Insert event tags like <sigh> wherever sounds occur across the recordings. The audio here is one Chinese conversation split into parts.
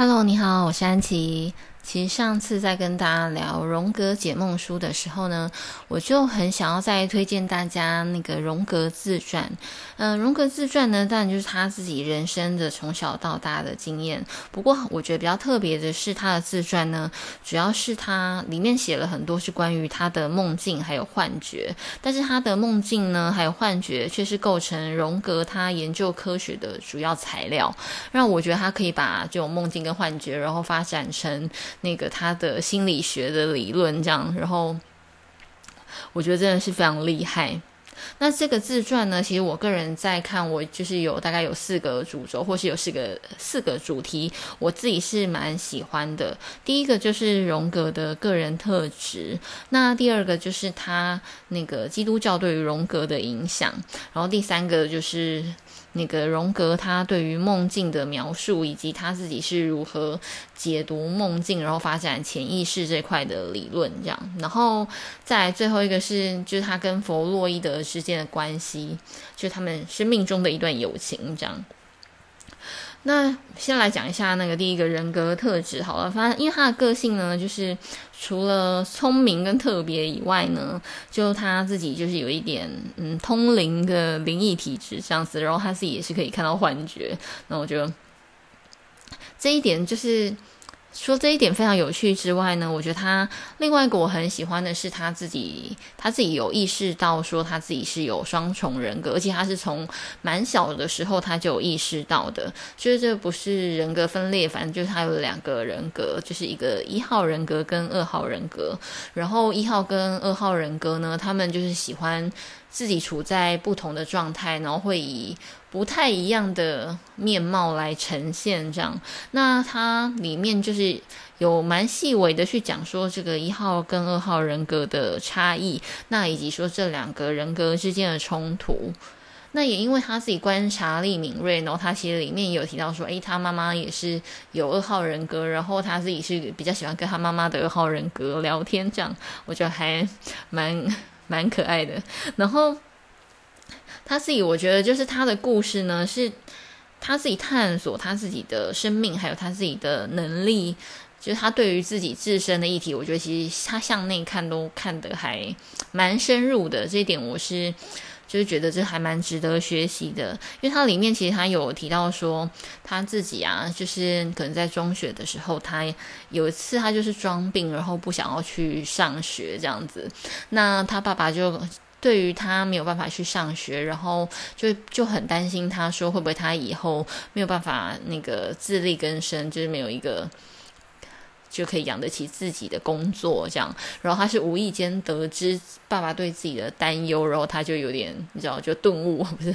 Hello，你好，我是安琪。其实上次在跟大家聊荣格解梦书的时候呢，我就很想要再推荐大家那个荣格自传。嗯、呃，荣格自传呢，当然就是他自己人生的从小到大的经验。不过我觉得比较特别的是他的自传呢，主要是他里面写了很多是关于他的梦境还有幻觉。但是他的梦境呢，还有幻觉，却是构成荣格他研究科学的主要材料。让我觉得他可以把这种梦境跟幻觉，然后发展成。那个他的心理学的理论这样，然后我觉得真的是非常厉害。那这个自传呢，其实我个人在看，我就是有大概有四个主轴，或是有四个四个主题，我自己是蛮喜欢的。第一个就是荣格的个人特质，那第二个就是他那个基督教对于荣格的影响，然后第三个就是。那个荣格他对于梦境的描述，以及他自己是如何解读梦境，然后发展潜意识这块的理论，这样，然后再最后一个是，就是他跟弗洛伊德之间的关系，就是他们生命中的一段友情，这样。那先来讲一下那个第一个人格特质好了，反正因为他的个性呢，就是除了聪明跟特别以外呢，就他自己就是有一点嗯通灵的灵异体质这样子，然后他自己也是可以看到幻觉，那我觉得这一点就是。说这一点非常有趣之外呢，我觉得他另外一个我很喜欢的是他自己，他自己有意识到说他自己是有双重人格，而且他是从蛮小的时候他就意识到的，就是这不是人格分裂，反正就是他有两个人格，就是一个一号人格跟二号人格，然后一号跟二号人格呢，他们就是喜欢。自己处在不同的状态，然后会以不太一样的面貌来呈现，这样。那它里面就是有蛮细微的去讲说这个一号跟二号人格的差异，那以及说这两个人格之间的冲突。那也因为他自己观察力敏锐，然后他其实里面也有提到说，诶，他妈妈也是有二号人格，然后他自己是比较喜欢跟他妈妈的二号人格聊天，这样我觉得还蛮。蛮可爱的，然后他自己，我觉得就是他的故事呢，是他自己探索他自己的生命，还有他自己的能力，就是他对于自己自身的议题，我觉得其实他向内看都看得还蛮深入的，这一点我是。就是觉得这还蛮值得学习的，因为他里面其实他有提到说他自己啊，就是可能在中学的时候，他有一次他就是装病，然后不想要去上学这样子，那他爸爸就对于他没有办法去上学，然后就就很担心，他说会不会他以后没有办法那个自力更生，就是没有一个。就可以养得起自己的工作，这样。然后他是无意间得知爸爸对自己的担忧，然后他就有点，你知道，就顿悟，不是，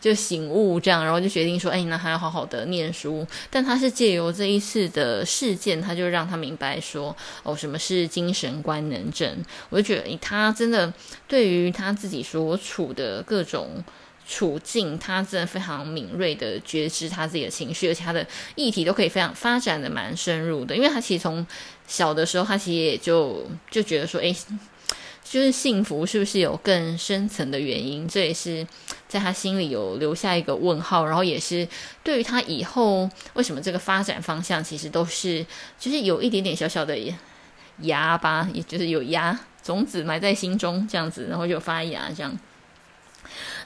就醒悟这样，然后就决定说，哎，那还要好好的念书。但他是借由这一次的事件，他就让他明白说，哦，什么是精神官能症。我就觉得，他真的对于他自己所处的各种。处境，他真的非常敏锐的觉知他自己的情绪，而且他的议题都可以非常发展的蛮深入的。因为他其实从小的时候，他其实也就就觉得说，诶，就是幸福是不是有更深层的原因？这也是在他心里有留下一个问号。然后也是对于他以后为什么这个发展方向，其实都是就是有一点点小小的芽吧，也就是有芽种子埋在心中这样子，然后就发芽这样。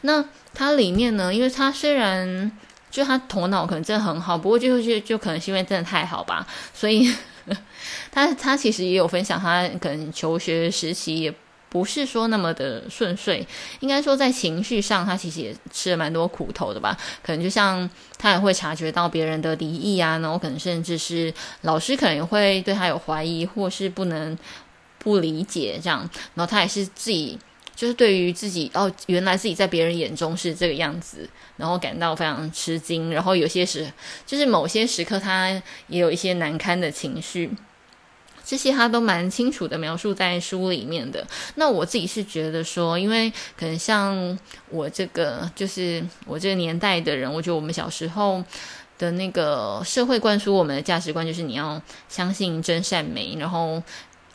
那它里面呢，因为他虽然就他头脑可能真的很好，不过就是就可能是因为真的太好吧，所以 <laughs> 他他其实也有分享，他可能求学时期也不是说那么的顺遂，应该说在情绪上他其实也吃了蛮多苦头的吧，可能就像他也会察觉到别人的敌意啊，然后可能甚至是老师可能也会对他有怀疑，或是不能不理解这样，然后他也是自己。就是对于自己哦，原来自己在别人眼中是这个样子，然后感到非常吃惊，然后有些时，就是某些时刻他也有一些难堪的情绪，这些他都蛮清楚的描述在书里面的。那我自己是觉得说，因为可能像我这个，就是我这个年代的人，我觉得我们小时候的那个社会灌输我们的价值观，就是你要相信真善美，然后。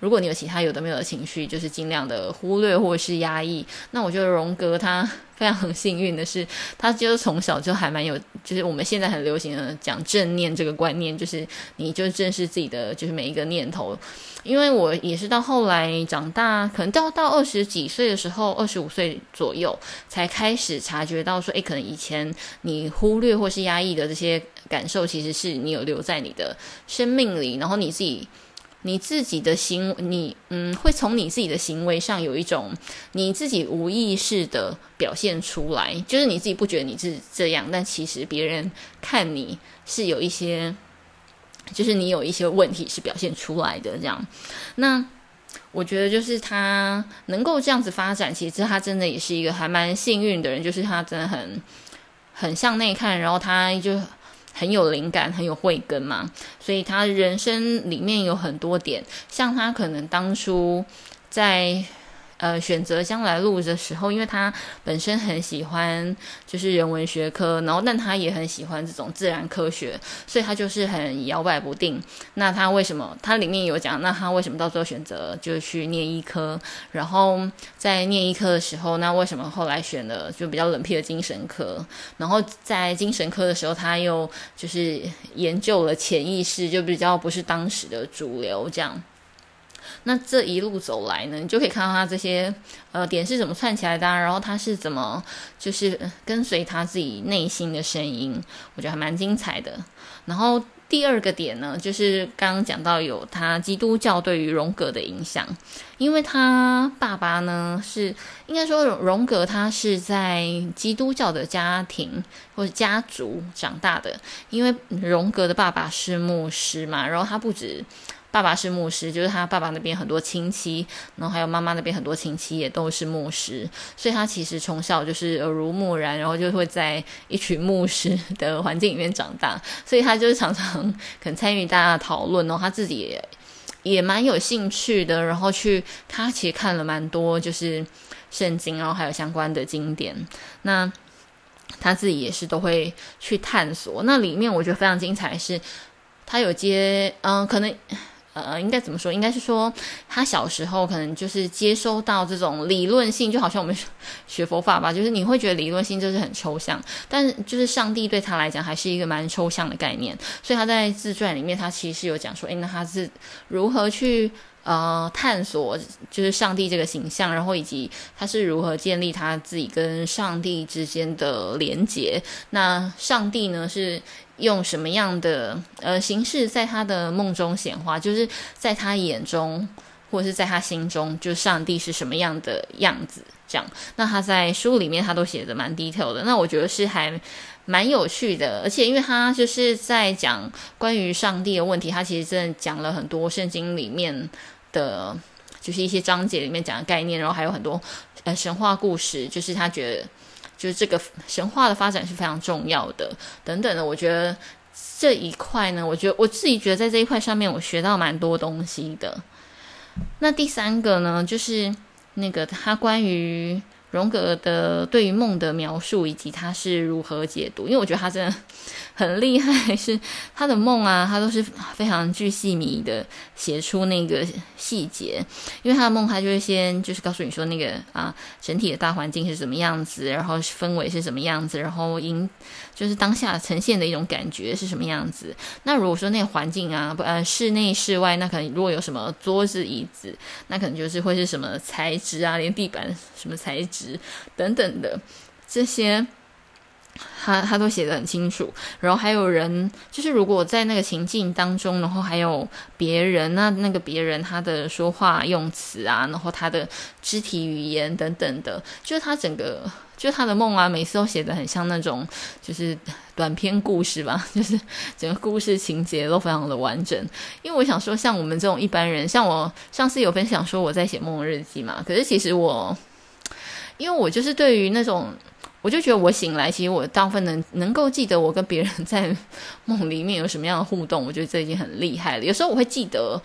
如果你有其他有的没有的情绪，就是尽量的忽略或是压抑。那我觉得荣格他非常幸运的是，他就是从小就还蛮有，就是我们现在很流行的讲正念这个观念，就是你就正视自己的就是每一个念头。因为我也是到后来长大，可能到到二十几岁的时候，二十五岁左右才开始察觉到说，诶，可能以前你忽略或是压抑的这些感受，其实是你有留在你的生命里，然后你自己。你自己的行，你嗯，会从你自己的行为上有一种你自己无意识的表现出来，就是你自己不觉得你是这样，但其实别人看你是有一些，就是你有一些问题是表现出来的这样。那我觉得就是他能够这样子发展，其实他真的也是一个还蛮幸运的人，就是他真的很很向内看，然后他就。很有灵感，很有慧根嘛，所以他人生里面有很多点，像他可能当初在。呃，选择将来路的时候，因为他本身很喜欢就是人文学科，然后但他也很喜欢这种自然科学，所以他就是很摇摆不定。那他为什么？他里面有讲，那他为什么到最后选择就去念医科？然后在念医科的时候，那为什么后来选了就比较冷僻的精神科？然后在精神科的时候，他又就是研究了潜意识，就比较不是当时的主流这样。那这一路走来呢，你就可以看到他这些呃点是怎么串起来的，然后他是怎么就是跟随他自己内心的声音，我觉得还蛮精彩的。然后第二个点呢，就是刚刚讲到有他基督教对于荣格的影响，因为他爸爸呢是应该说荣格他是在基督教的家庭或者家族长大的，因为荣格的爸爸是牧师嘛，然后他不止。爸爸是牧师，就是他爸爸那边很多亲戚，然后还有妈妈那边很多亲戚也都是牧师，所以他其实从小就是耳濡目染，然后就会在一群牧师的环境里面长大，所以他就是常常可能参与大家的讨论，然后他自己也也蛮有兴趣的，然后去他其实看了蛮多就是圣经，然后还有相关的经典，那他自己也是都会去探索。那里面我觉得非常精彩是，他有接嗯可能。呃，应该怎么说？应该是说，他小时候可能就是接收到这种理论性，就好像我们 <laughs> 学佛法吧，就是你会觉得理论性就是很抽象，但就是上帝对他来讲还是一个蛮抽象的概念，所以他在自传里面，他其实有讲说，诶，那他是如何去。呃，探索就是上帝这个形象，然后以及他是如何建立他自己跟上帝之间的连结。那上帝呢，是用什么样的呃形式在他的梦中显化？就是在他眼中，或者是在他心中，就上帝是什么样的样子？这样。那他在书里面他都写的蛮 detail 的。那我觉得是还蛮有趣的，而且因为他就是在讲关于上帝的问题，他其实真的讲了很多圣经里面。的，就是一些章节里面讲的概念，然后还有很多呃神话故事，就是他觉得就是这个神话的发展是非常重要的，等等的。我觉得这一块呢，我觉得我自己觉得在这一块上面我学到蛮多东西的。那第三个呢，就是那个他关于。荣格的对于梦的描述以及他是如何解读，因为我觉得他真的很厉害，是他的梦啊，他都是非常巨细靡遗的写出那个细节。因为他的梦，他就会先就是告诉你说那个啊整体的大环境是什么样子，然后氛围是什么样子，然后因就是当下呈现的一种感觉是什么样子。那如果说那个环境啊，不呃室内室外，那可能如果有什么桌子椅子，那可能就是会是什么材质啊，连地板什么材质。等等的这些，他他都写得很清楚。然后还有人，就是如果在那个情境当中，然后还有别人，那那个别人他的说话用词啊，然后他的肢体语言等等的，就是他整个，就是他的梦啊，每次都写得很像那种就是短篇故事吧，<laughs> 就是整个故事情节都非常的完整。因为我想说，像我们这种一般人，像我上次有分享说我在写梦日记嘛，可是其实我。因为我就是对于那种，我就觉得我醒来，其实我大部分能能够记得我跟别人在梦里面有什么样的互动，我觉得这已经很厉害了。有时候我会记得，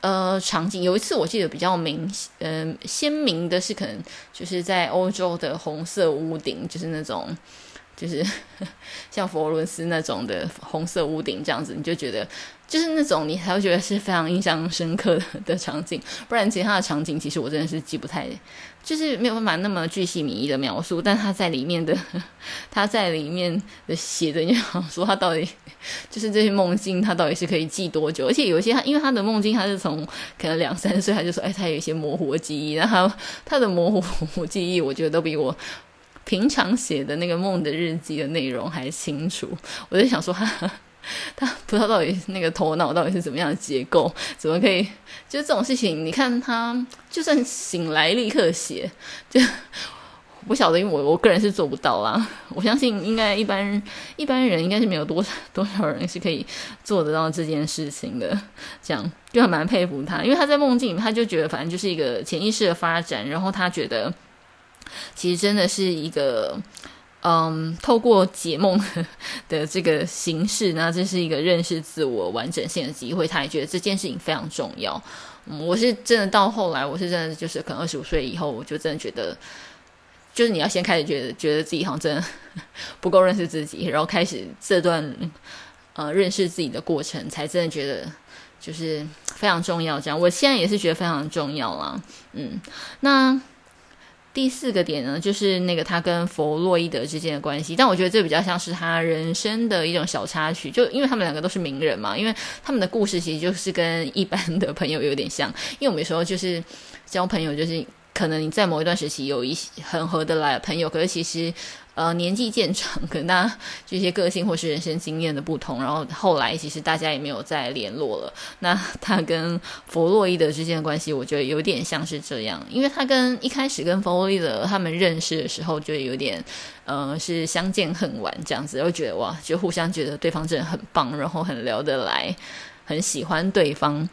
呃，场景。有一次我记得比较明，嗯、呃，鲜明的是可能就是在欧洲的红色屋顶，就是那种就是 <laughs> 像佛罗伦斯那种的红色屋顶这样子，你就觉得就是那种你才会觉得是非常印象深刻的，<laughs> 场景。不然其他的场景其实我真的是记不太，就是没有办法那么巨细靡遗的描述。但他在里面的 <laughs> 他在里面的写的，你想说他到底就是这些梦境，他到底是可以记多久？而且有一些他因为他的梦境，他是从可能两三岁他就说，哎，他有一些模糊的记忆，然后他的模糊记忆，我觉得都比我。平常写的那个梦的日记的内容还清楚，我就想说他 <laughs> 他不知道到底那个头脑到底是怎么样的结构，怎么可以就这种事情？你看他就算醒来立刻写，就不晓得，因为我我个人是做不到啦。我相信应该一般一般人应该是没有多少多少人是可以做得到这件事情的。这样就还蛮佩服他，因为他在梦境里面他就觉得反正就是一个潜意识的发展，然后他觉得。其实真的是一个，嗯，透过解梦 <laughs> 的这个形式，那这是一个认识自我完整性的机会。他也觉得这件事情非常重要。嗯，我是真的到后来，我是真的就是可能二十五岁以后，我就真的觉得，就是你要先开始觉得觉得自己好像真的 <laughs> 不够认识自己，然后开始这段呃认识自己的过程，才真的觉得就是非常重要。这样，我现在也是觉得非常重要啦。嗯，那。第四个点呢，就是那个他跟弗洛伊德之间的关系，但我觉得这比较像是他人生的一种小插曲，就因为他们两个都是名人嘛，因为他们的故事其实就是跟一般的朋友有点像，因为我们有时候就是交朋友，就是可能你在某一段时期有一很合得来的朋友，可是其实。呃，年纪渐长，可能大家这些个性或是人生经验的不同，然后后来其实大家也没有再联络了。那他跟弗洛伊德之间的关系，我觉得有点像是这样，因为他跟一开始跟弗洛伊德他们认识的时候，就有点呃是相见恨晚这样子，然后觉得哇，就互相觉得对方真的很棒，然后很聊得来，很喜欢对方。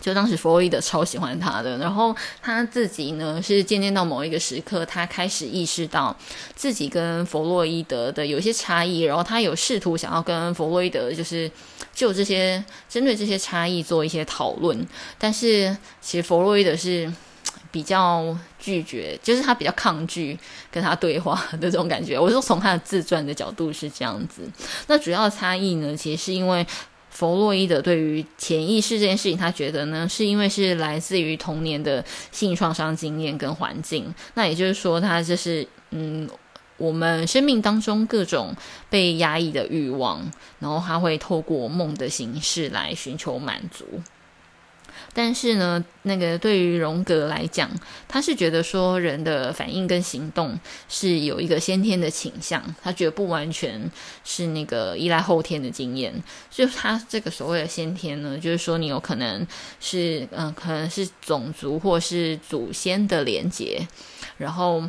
就当时弗洛伊德超喜欢他的，然后他自己呢是渐渐到某一个时刻，他开始意识到自己跟弗洛伊德的有些差异，然后他有试图想要跟弗洛伊德就是就这些针对这些差异做一些讨论，但是其实弗洛伊德是比较拒绝，就是他比较抗拒跟他对话的这种感觉。我说从他的自传的角度是这样子，那主要差异呢，其实是因为。弗洛伊德对于潜意识这件事情，他觉得呢，是因为是来自于童年的性创伤经验跟环境。那也就是说，他就是嗯，我们生命当中各种被压抑的欲望，然后他会透过梦的形式来寻求满足。但是呢，那个对于荣格来讲，他是觉得说人的反应跟行动是有一个先天的倾向，他觉得不完全是那个依赖后天的经验。所以他这个所谓的先天呢，就是说你有可能是嗯、可能是种族或是祖先的连结，然后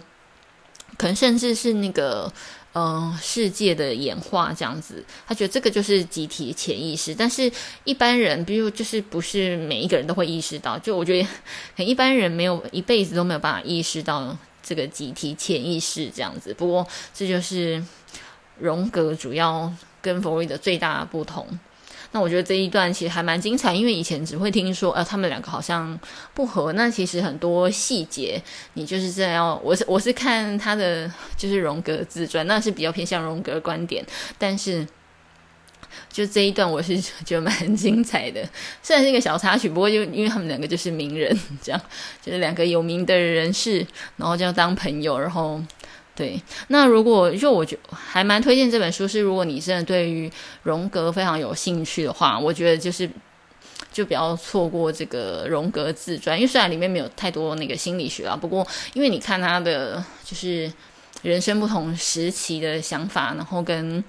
可能甚至是那个。嗯，世界的演化这样子，他觉得这个就是集体潜意识。但是一般人，比如就是不是每一个人都会意识到。就我觉得，很一般人没有一辈子都没有办法意识到这个集体潜意识这样子。不过这就是荣格主要跟弗洛伊德最大的不同。那我觉得这一段其实还蛮精彩，因为以前只会听说，呃，他们两个好像不合。那其实很多细节，你就是这样。我是我是看他的就是荣格自传，那是比较偏向荣格观点。但是就这一段，我是 <laughs> 觉得蛮精彩的。虽然是一个小插曲，不过就因为他们两个就是名人，这样就是两个有名的人士，然后就要当朋友，然后。对，那如果就我觉还蛮推荐这本书，是如果你真的对于荣格非常有兴趣的话，我觉得就是就不要错过这个荣格自传，因为虽然里面没有太多那个心理学啊，不过因为你看他的就是人生不同时期的想法，然后跟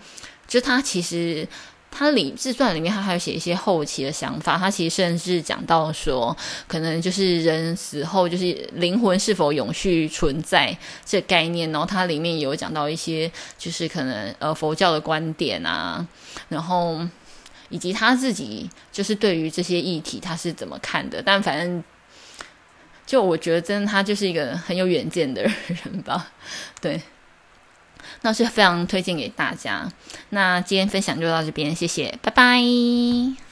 就他其实。他里自传里面，他还有写一些后期的想法。他其实甚至讲到说，可能就是人死后，就是灵魂是否永续存在这概念。然后他里面有讲到一些，就是可能呃佛教的观点啊，然后以及他自己就是对于这些议题他是怎么看的。但反正就我觉得，真的他就是一个很有远见的人吧，对。那是非常推荐给大家。那今天分享就到这边，谢谢，拜拜。